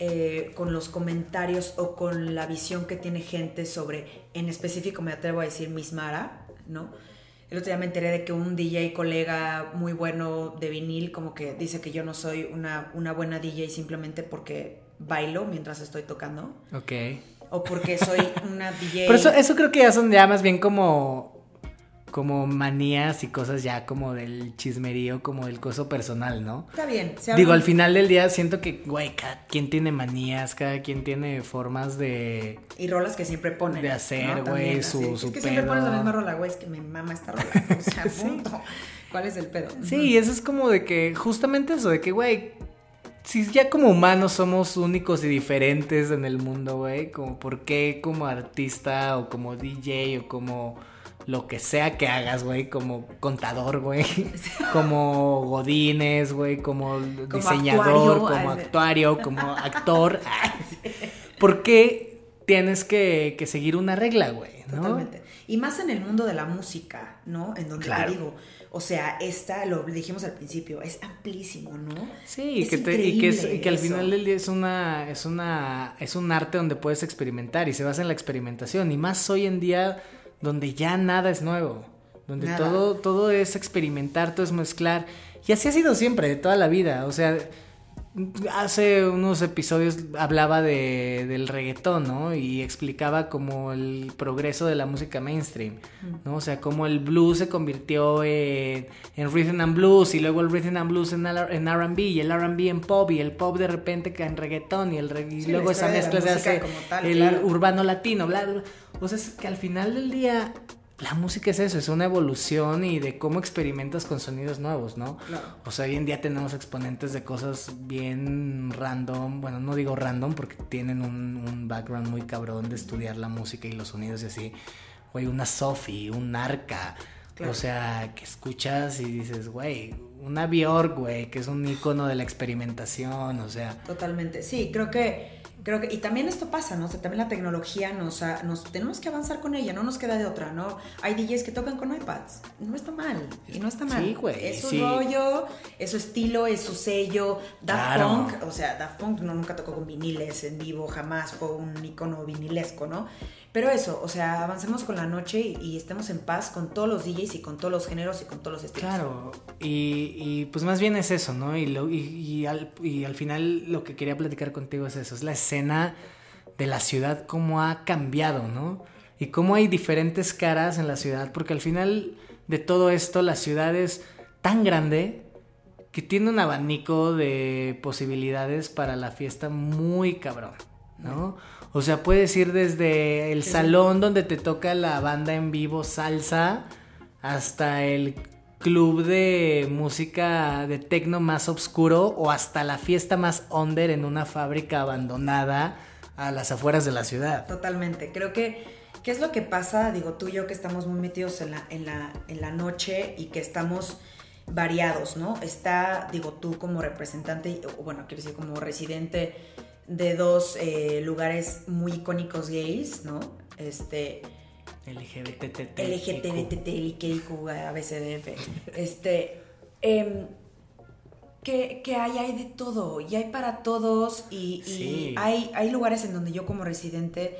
eh, con los comentarios o con la visión que tiene gente sobre, en específico me atrevo a decir Miss Mara, ¿no? El otro día me enteré de que un DJ colega muy bueno de vinil como que dice que yo no soy una, una buena DJ simplemente porque bailo mientras estoy tocando. Ok. O porque soy una DJ... Pero eso, eso creo que ya son ya más bien como como manías y cosas ya como del chismerío, como del coso personal, ¿no? Está bien. Digo, al final del día siento que, güey, cada quien tiene manías, cada quien tiene formas de... Y rolas que siempre ponen. De hacer, güey, su, su Es que siempre pones la misma rola, güey, es que me mama esta rola. O sea, punto. ¿Cuál es el pedo? Sí, eso es como de que, justamente eso, de que, güey, si ya como humanos somos únicos y diferentes en el mundo, güey, como por qué como artista o como DJ o como lo que sea que hagas, güey, como contador, güey, como godines, güey, como, diseñador, como actuario, como actor. ¿Por qué tienes que, seguir una regla, güey? Totalmente. Y más en el mundo de la música, ¿no? En donde te digo, o sea, esta, lo dijimos al principio, es amplísimo, ¿no? Sí, y, que y, que al final del día es una, es una, es un arte donde puedes experimentar y se basa en la experimentación. Y más hoy en día donde ya nada es nuevo, donde todo, todo es experimentar, todo es mezclar. Y así ha sido siempre, de toda la vida. O sea, hace unos episodios hablaba de, del reggaetón, ¿no? Y explicaba como el progreso de la música mainstream, ¿no? O sea, cómo el blues se convirtió en, en rhythm and blues y luego el rhythm and blues en, en R&B y el R&B en pop y el pop de repente en reggaetón y, el luego esa mezcla se hace el urbano latino, bla, bla. Sea, es que al final del día la música es eso, es una evolución y de cómo experimentas con sonidos nuevos, ¿no? O sea, hoy en día tenemos exponentes de cosas bien random, bueno, no digo random porque tienen un, background muy cabrón de estudiar la música y los sonidos y así. Güey, una Sophie, un Arca, o sea, que escuchas y dices, güey, una Bjork, güey, que es un icono de la experimentación, o sea. Totalmente, sí, creo que creo que, y también esto pasa, ¿no? O sea, también la tecnología nos, nos tenemos que avanzar con ella, no nos queda de otra, ¿no? Hay DJs que tocan con iPads, no está mal, y no está mal. Sí, güey. Es su rollo, es su estilo, es su sello. Daft Punk, o sea, Daft Punk no, nunca tocó con viniles en vivo, jamás fue un icono vinilesco, ¿no? Pero eso, o sea, avancemos con la noche y, estemos en paz con todos los DJs y con todos los géneros y con todos los estilos. Claro, y, pues más bien es eso, ¿no? Y, y, al, y al final lo que quería platicar contigo es eso, es la escena de la ciudad, cómo ha cambiado, ¿no? Y cómo hay diferentes caras en la ciudad, porque al final de todo esto la ciudad es tan grande que tiene un abanico de posibilidades para la fiesta muy cabrón, ¿no? O sea, puedes ir desde el salón donde te toca la banda en vivo salsa hasta el club de música de tecno más oscuro o hasta la fiesta más under en una fábrica abandonada a las afueras de la ciudad. Totalmente. Creo que ¿qué es lo que pasa? Digo, tú y yo que estamos muy metidos en la, en la, en la noche y que estamos variados, ¿no? Está, digo, tú como representante, o bueno, quiero decir, como residente de dos eh, lugares muy icónicos gays, ¿no? Este... LGBTT. LGTBTT, ABCDF. Este... Eh, que, que, hay, hay de todo y hay para todos y, y hay, hay lugares en donde yo como residente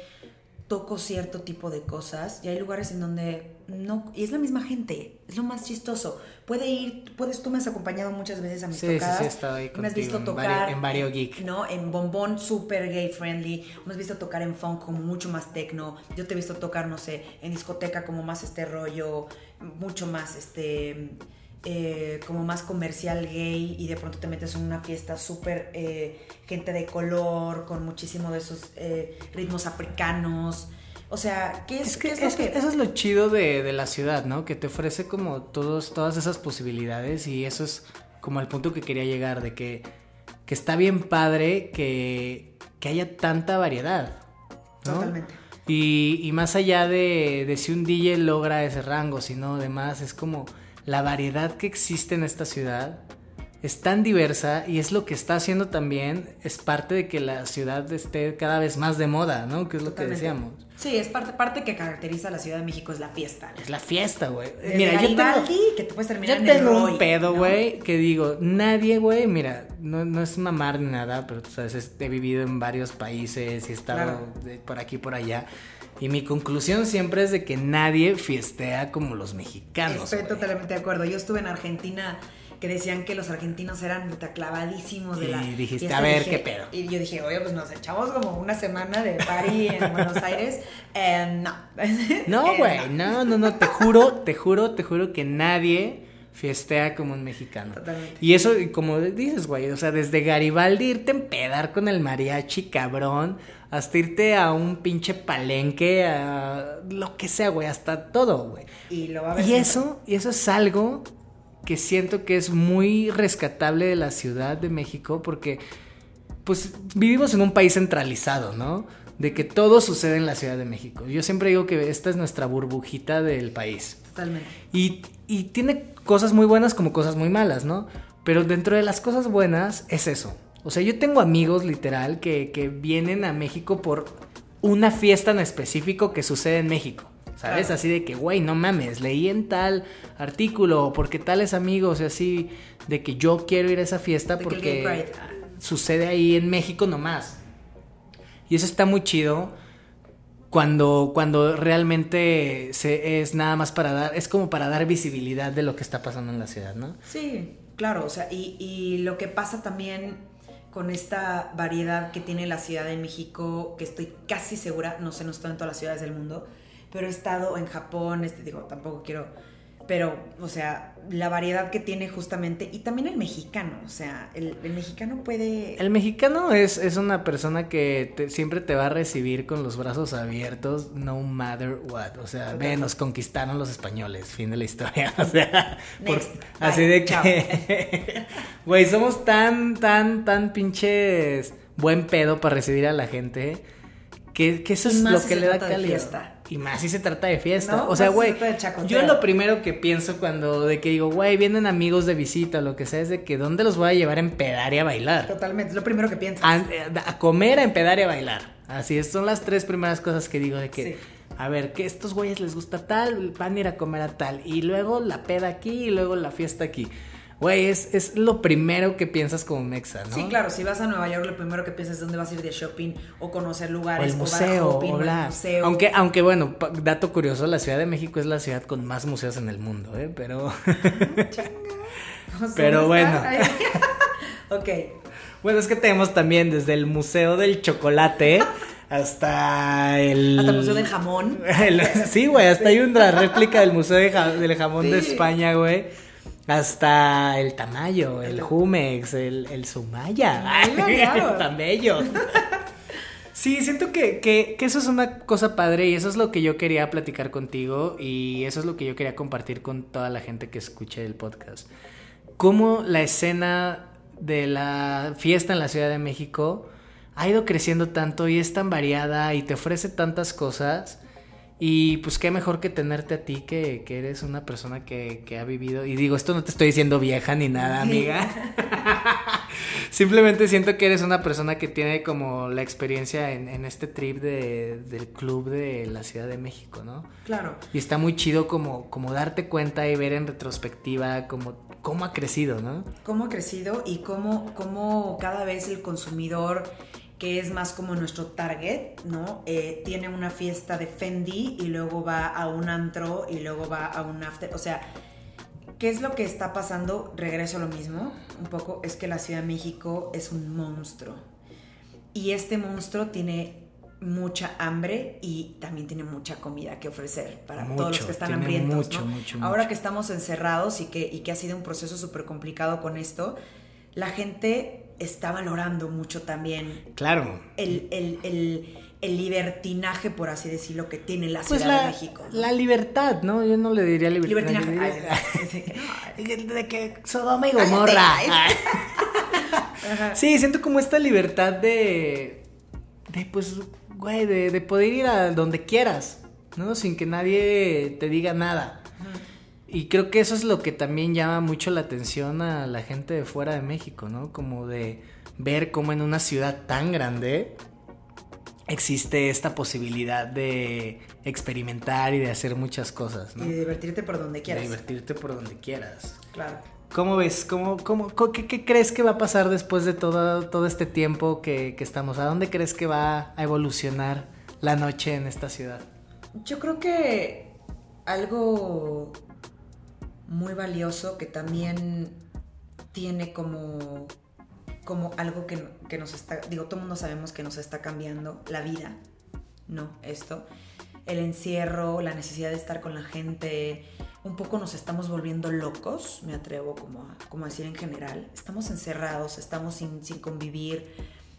toco cierto tipo de cosas y hay lugares en donde no, y es la misma gente, es lo más chistoso. Puede ir, puedes, tú me has acompañado muchas veces a mis tocadas. Sí, sí, me has visto tocar en Vario Geek. ¿no? En Bombón, super gay friendly. Me has visto tocar en funk como mucho más techno. Yo te he visto tocar, no sé, en discoteca como más este rollo, mucho más este eh, como más comercial gay y de pronto te metes en una fiesta súper eh, gente de color, con muchísimo de esos eh, ritmos africanos. O sea, ¿qué es, que, Eso es lo chido de, la ciudad, ¿no? Que te ofrece como todos, todas esas posibilidades y eso es como el punto que quería llegar, de que, que está bien padre que, que haya tanta variedad. Totalmente. Y, y, más allá de, de si un DJ logra ese rango, sino además es como la variedad que existe en esta ciudad es tan diversa y es lo que está haciendo también, es parte de que la ciudad esté cada vez más de moda, ¿no? Que es lo que decíamos. Sí, es parte, parte que caracteriza a la Ciudad de México, es la fiesta. Es la fiesta, güey. Mira, yo tengo, que te puedes terminar yo tengo un pedo, güey, que digo, nadie, güey, mira, no, no, es mamar ni nada, pero tú sabes, he vivido en varios países y he estado por aquí por allá. Y mi conclusión siempre es de que nadie fiestea como los mexicanos. Estoy totalmente de acuerdo. Yo estuve en Argentina que decían que los argentinos eran clavadísimos de la... Y dijiste, a ver, qué pedo. Y yo dije, oye, pues nos echamos como una semana de party en Buenos Aires. Eh, no. No, eh, güey, no, no, no, te juro, te juro, te juro que nadie fiestea como un mexicano. Totalmente. Y eso, como dices, güey, o sea, desde Garibaldi irte a empedar con el mariachi, cabrón, hasta irte a un pinche palenque, a lo que sea, güey, hasta todo, güey. Y lo va a ver Y eso, y eso es algo que siento que es muy rescatable de la Ciudad de México porque pues vivimos en un país centralizado, ¿no? De que todo sucede en la Ciudad de México. Yo siempre digo que esta es nuestra burbujita del país. Totalmente. Y, y tiene cosas muy buenas como cosas muy malas, ¿no? Pero dentro de las cosas buenas es eso. O sea, yo tengo amigos literal que, que vienen a México por una fiesta en específico que sucede en México. ¿Sabes? Así de que, güey, no mames, leí en tal artículo, porque tales amigos, y así, de que yo quiero ir a esa fiesta porque sucede ahí en México nomás. Y eso está muy chido cuando, cuando realmente se, es nada más para dar, es como para dar visibilidad de lo que está pasando en la ciudad, ¿no? Sí, claro, o sea, y, y lo que pasa también con esta variedad que tiene la Ciudad de México, que estoy casi segura, no sé, no estoy en todas las ciudades del mundo, pero he estado en Japón, este, digo, tampoco quiero, pero, o sea, la variedad que tiene justamente, y también el mexicano, o sea, el, mexicano puede... El mexicano es, es una persona que siempre te va a recibir con los brazos abiertos, no matter what, o sea, ve, nos conquistaron los españoles, fin de la historia, o sea, así de que, güey, somos tan, tan, tan pinches buen pedo para recibir a la gente, que, que eso es lo que le da calidad. Y más si se trata de fiesta. O sea, güey, yo lo primero que pienso cuando de que digo, güey, vienen amigos de visita o lo que sea, es de que ¿dónde los voy a llevar a empedar y a bailar? Totalmente, es lo primero que piensas. A, comer, a empedar y a bailar. Así es, son las tres primeras cosas que digo de que, a ver, que estos güeyes les gusta tal, van a ir a comer a tal. Y luego la peda aquí y luego la fiesta aquí. Güey, es, lo primero que piensas como mexa, ¿no? Sí, claro, si vas a Nueva York, lo primero que piensas es dónde vas a ir de shopping o conocer lugares. O el museo, o, museo. Aunque, aunque bueno, dato curioso, la Ciudad de México es la ciudad con más museos en el mundo, ¿eh? Pero... Pero bueno. ok. Bueno, es que tenemos también desde el Museo del Chocolate hasta el... Hasta el Museo del Jamón. sí, güey, hasta hay una réplica del Museo del Jamón de España, güey. Hasta el Tamayo, el Jumex, el, el Sumaya. tan bello. Sí, siento que, que, eso es una cosa padre y eso es lo que yo quería platicar contigo y eso es lo que yo quería compartir con toda la gente que escuche el podcast. Cómo la escena de la fiesta en la Ciudad de México ha ido creciendo tanto y es tan variada y te ofrece tantas cosas y pues qué mejor que tenerte a ti, que, eres una persona que, ha vivido. Y digo, esto no te estoy diciendo vieja ni nada, amiga. Simplemente siento que eres una persona que tiene como la experiencia en, este trip de, del club de la Ciudad de México, ¿no? Claro. Y está muy chido como, como darte cuenta y ver en retrospectiva como, cómo ha crecido, ¿no? Cómo ha crecido y cómo, cómo cada vez el consumidor que es más como nuestro target, ¿no? Eh, tiene una fiesta de Fendi y luego va a un antro y luego va a un after. O sea, ¿qué es lo que está pasando? Regreso a lo mismo, un poco, es que la Ciudad de México es un monstruo. Y este monstruo tiene mucha hambre y también tiene mucha comida que ofrecer para todos los que están hambrientos. Ahora que estamos encerrados y que, y que ha sido un proceso súper complicado con esto, la gente está valorando mucho también. Claro. El, libertinaje, por así decirlo, que tiene la pues Ciudad de México. La libertad, ¿no? Yo no le diría libertad. de que Sodoma y Gomorra. sí, siento como esta libertad de. de pues, güey, de, de poder ir a donde quieras, ¿no? Sin que nadie te diga nada. Y creo que eso es lo que también llama mucho la atención a la gente de fuera de México, ¿no? Como de ver cómo en una ciudad tan grande existe esta posibilidad de experimentar y de hacer muchas cosas, ¿no? Y de divertirte por donde quieras. De divertirte por donde quieras. Claro. ¿Cómo ves? ¿Cómo, cómo, qué, crees que va a pasar después de todo, todo este tiempo que, que estamos? ¿A dónde crees que va a evolucionar la noche en esta ciudad? Yo creo que algo muy valioso que también tiene como, como algo que, que nos está, digo, todo el mundo sabemos que nos está cambiando la vida, ¿no? Esto, el encierro, la necesidad de estar con la gente, un poco nos estamos volviendo locos, me atrevo como a, como decir en general. Estamos encerrados, estamos sin, sin, convivir.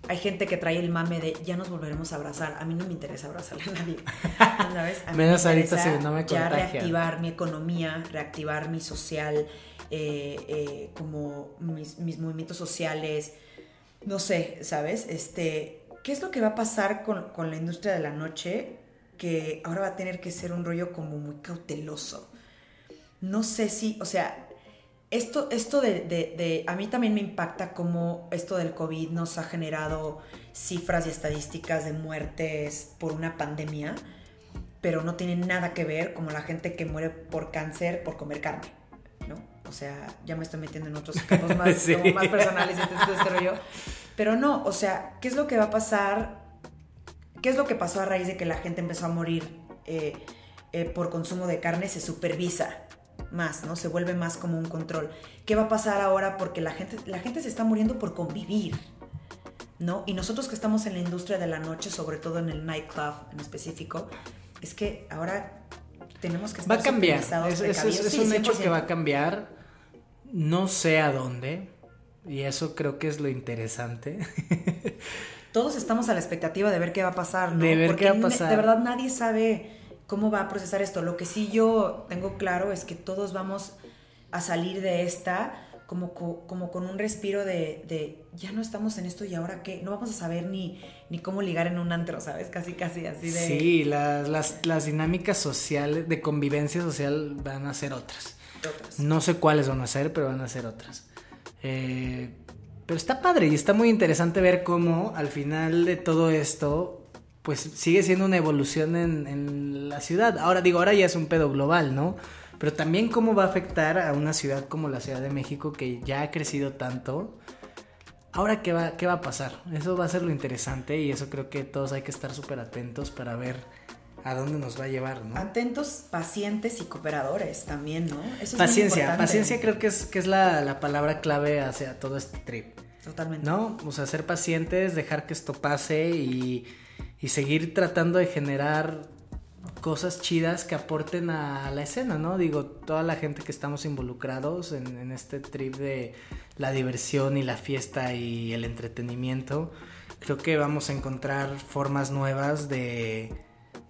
Hay gente que trae el mame de ya nos volveremos a abrazar. A mí no me interesa abrazar a nadie. ¿Sabes? A mí Menos me ahorita si no me Ya reactivar mi economía, reactivar mi social, eh, eh, como mis, mis, movimientos sociales. No sé, ¿sabes? Este, ¿Qué es lo que va a pasar con, con la industria de la noche? Que ahora va a tener que ser un rollo como muy cauteloso no sé si, o sea, esto, esto de, a mí también me impacta cómo esto del COVID nos ha generado cifras y estadísticas de muertes por una pandemia, pero no tiene nada que ver como la gente que muere por cáncer por comer carne, ¿no? O sea, ya me estoy metiendo en otros campos más, más personales y todo este rollo. Pero no, o sea, ¿qué es lo que va a pasar? ¿Qué es lo que pasó a raíz de que la gente empezó a morir eh, eh, por consumo de carne? Se supervisa más, ¿no? Se vuelve más como un control. ¿Qué va a pasar ahora? Porque la gente, la gente se está muriendo por convivir, ¿no? Y nosotros que estamos en la industria de la noche, sobre todo en el nightclub en específico, es que ahora tenemos que estar Va a cambiar. Es, es, un hecho que va a cambiar. No sé a dónde. Y eso creo que es lo interesante. Todos estamos a la expectativa de ver qué va a pasar, ¿no? De ver qué va a pasar. De verdad nadie sabe cómo va a procesar esto. Lo que sí yo tengo claro es que todos vamos a salir de esta como, como con un respiro de, ya no estamos en esto y ahora qué, no vamos a saber ni, ni cómo ligar en un antro, ¿sabes? Casi, casi así de... Sí, las, las, dinámicas sociales, de convivencia social van a ser otras. otras. No sé cuáles van a ser, pero van a ser otras. Eh, pero está padre y está muy interesante ver cómo al final de todo esto pues sigue siendo una evolución en, la ciudad. Ahora digo, ahora ya es un pedo global, ¿no? Pero también cómo va a afectar a una ciudad como la Ciudad de México que ya ha crecido tanto. Ahora, ¿qué va, qué va a pasar? Eso va a ser lo interesante y eso creo que todos hay que estar súper atentos para ver a dónde nos va a llevar, ¿no? Atentos, pacientes y cooperadores también, ¿no? Eso es paciencia, paciencia creo que es, que es la, la palabra clave hacia todo este trip. Totalmente. ¿No? O sea, ser pacientes, dejar que esto pase y y seguir tratando de generar cosas chidas que aporten a la escena, ¿no? Digo, toda la gente que estamos involucrados en, este trip de la diversión y la fiesta y el entretenimiento, creo que vamos a encontrar formas nuevas de,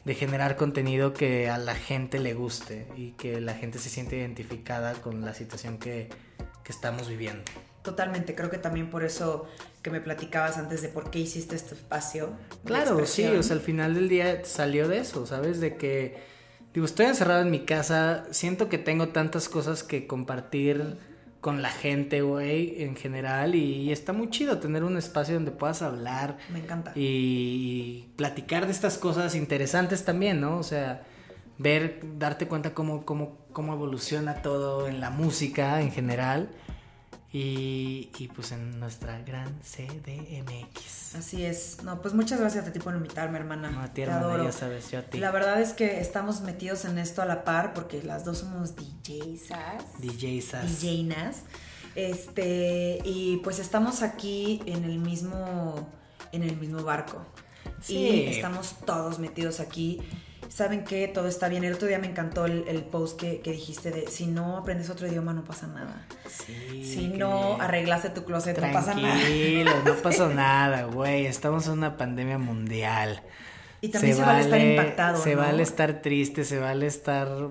de generar contenido que a la gente le guste y que la gente se siente identificada con la situación que, que estamos viviendo. Totalmente, creo que también por eso que me platicabas antes de por qué hiciste este espacio. Claro, sí, o sea, al final del día salió de eso, ¿sabes? De que, digo, estoy encerrado en mi casa, siento que tengo tantas cosas que compartir con la gente, güey, en general, y, está muy chido tener un espacio donde puedas hablar. Me encanta. Y platicar de estas cosas interesantes también, ¿no? O sea, ver, darte cuenta cómo, cómo, cómo evoluciona todo en la música en general y, y, pues en nuestra gran CDMX. Así es. No, pues muchas gracias a ti por invitarme, hermana. No, a ti, hermana, ya sabes, yo a ti. La verdad es que estamos metidos en esto a la par porque las dos somos DJs. DJs. DJs. Este, y pues estamos aquí en el mismo, en el mismo barco. Sí. Y estamos todos metidos aquí saben que todo está bien. El otro día me encantó el, post que, dijiste de si no aprendes otro idioma no pasa nada. si no arreglaste tu closet no pasa nada. Tranquilo, no pasa nada, güey. Estamos en una pandemia mundial. Y también se, vale, estar impactado. Se vale estar triste, se vale estar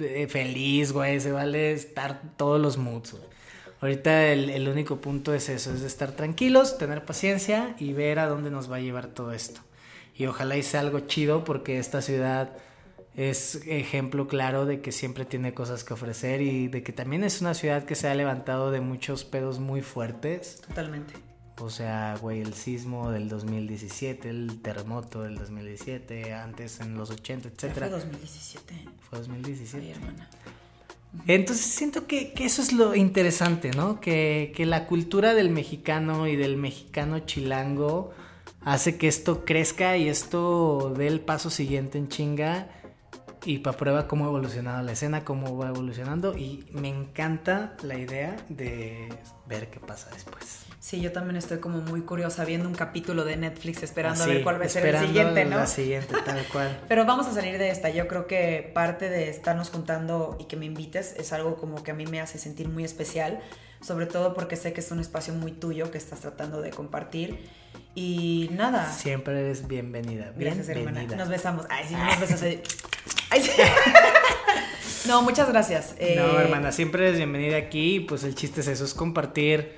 eh, feliz, güey. Se vale estar todos los moods, Ahorita el, el único punto es eso, es estar tranquilos, tener paciencia y ver a dónde nos va a llevar todo esto y ojalá hice algo chido porque esta ciudad es ejemplo claro de que siempre tiene cosas que ofrecer y de que también es una ciudad que se ha levantado de muchos pedos muy fuertes. Totalmente. O sea, güey, el sismo del 2017, el terremoto del 2017, antes en los 80, etcétera. Fue 2017. Fue 2017. hermana. Entonces siento que, que, eso es lo interesante, ¿no? Que, que la cultura del mexicano y del mexicano chilango hace que esto crezca y esto dé el paso siguiente en chinga y para prueba cómo ha evolucionado la escena, cómo va evolucionando y me encanta la idea de ver qué pasa después. Sí, yo también estoy como muy curiosa viendo un capítulo de Netflix esperando a ver cuál va a ser el siguiente, ¿no? La siguiente, tal cual. Pero vamos a salir de esta. Yo creo que parte de estarnos juntando y que me invites es algo como que a mí me hace sentir muy especial, sobre todo porque sé que es un espacio muy tuyo que estás tratando de compartir. Y nada. Siempre eres bienvenida. Gracias, bienvenida. hermana. Nos besamos. Ay, sí, nos besamos. Ay, sí. no, muchas gracias. No, eh, hermana, siempre eres bienvenida aquí. Pues el chiste es eso, es compartir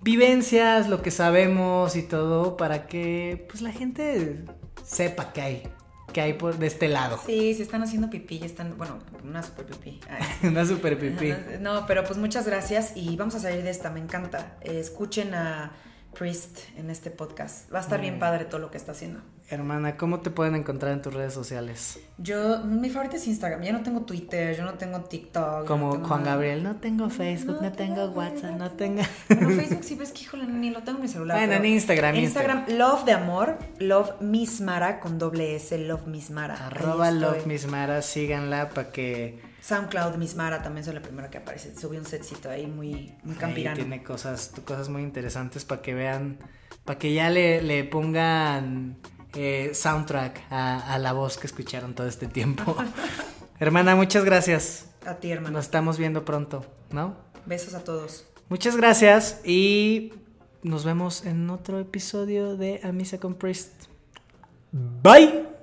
vivencias, lo que sabemos y todo, para que pues la gente sepa que hay, que hay por de este lado. Sí, se están haciendo pipí, ya están, bueno, una super pipí. una super pipí. No, pero pues muchas gracias y vamos a salir de esta, me encanta. escuchen a Priest en este podcast. Va a estar bien padre todo lo que está haciendo. Hermana, ¿cómo te pueden encontrar en tus redes sociales? Yo, mi favorita es Instagram. Yo no tengo Twitter, yo no tengo TikTok. Como Juan Gabriel, no tengo Facebook, no, tengo, WhatsApp, no tengo. Bueno, Facebook sí ves que, híjole, ni lo tengo en mi celular. Bueno, en Instagram. Instagram, Love de Amor, Love Miss Mara con doble S, Love Miss Mara. Arroba Love Miss Mara, síganla para que. SoundCloud Miss Mara también es la primera que aparece. Subí un setcito ahí muy, muy campirano. tiene cosas, cosas muy interesantes para que vean, para que ya le, le pongan eh, soundtrack a, la voz que escucharon todo este tiempo. Hermana, muchas gracias. A ti, hermano. Nos estamos viendo pronto, ¿no? Besos a todos. Muchas gracias y nos vemos en otro episodio de A Misa con Priest. Bye.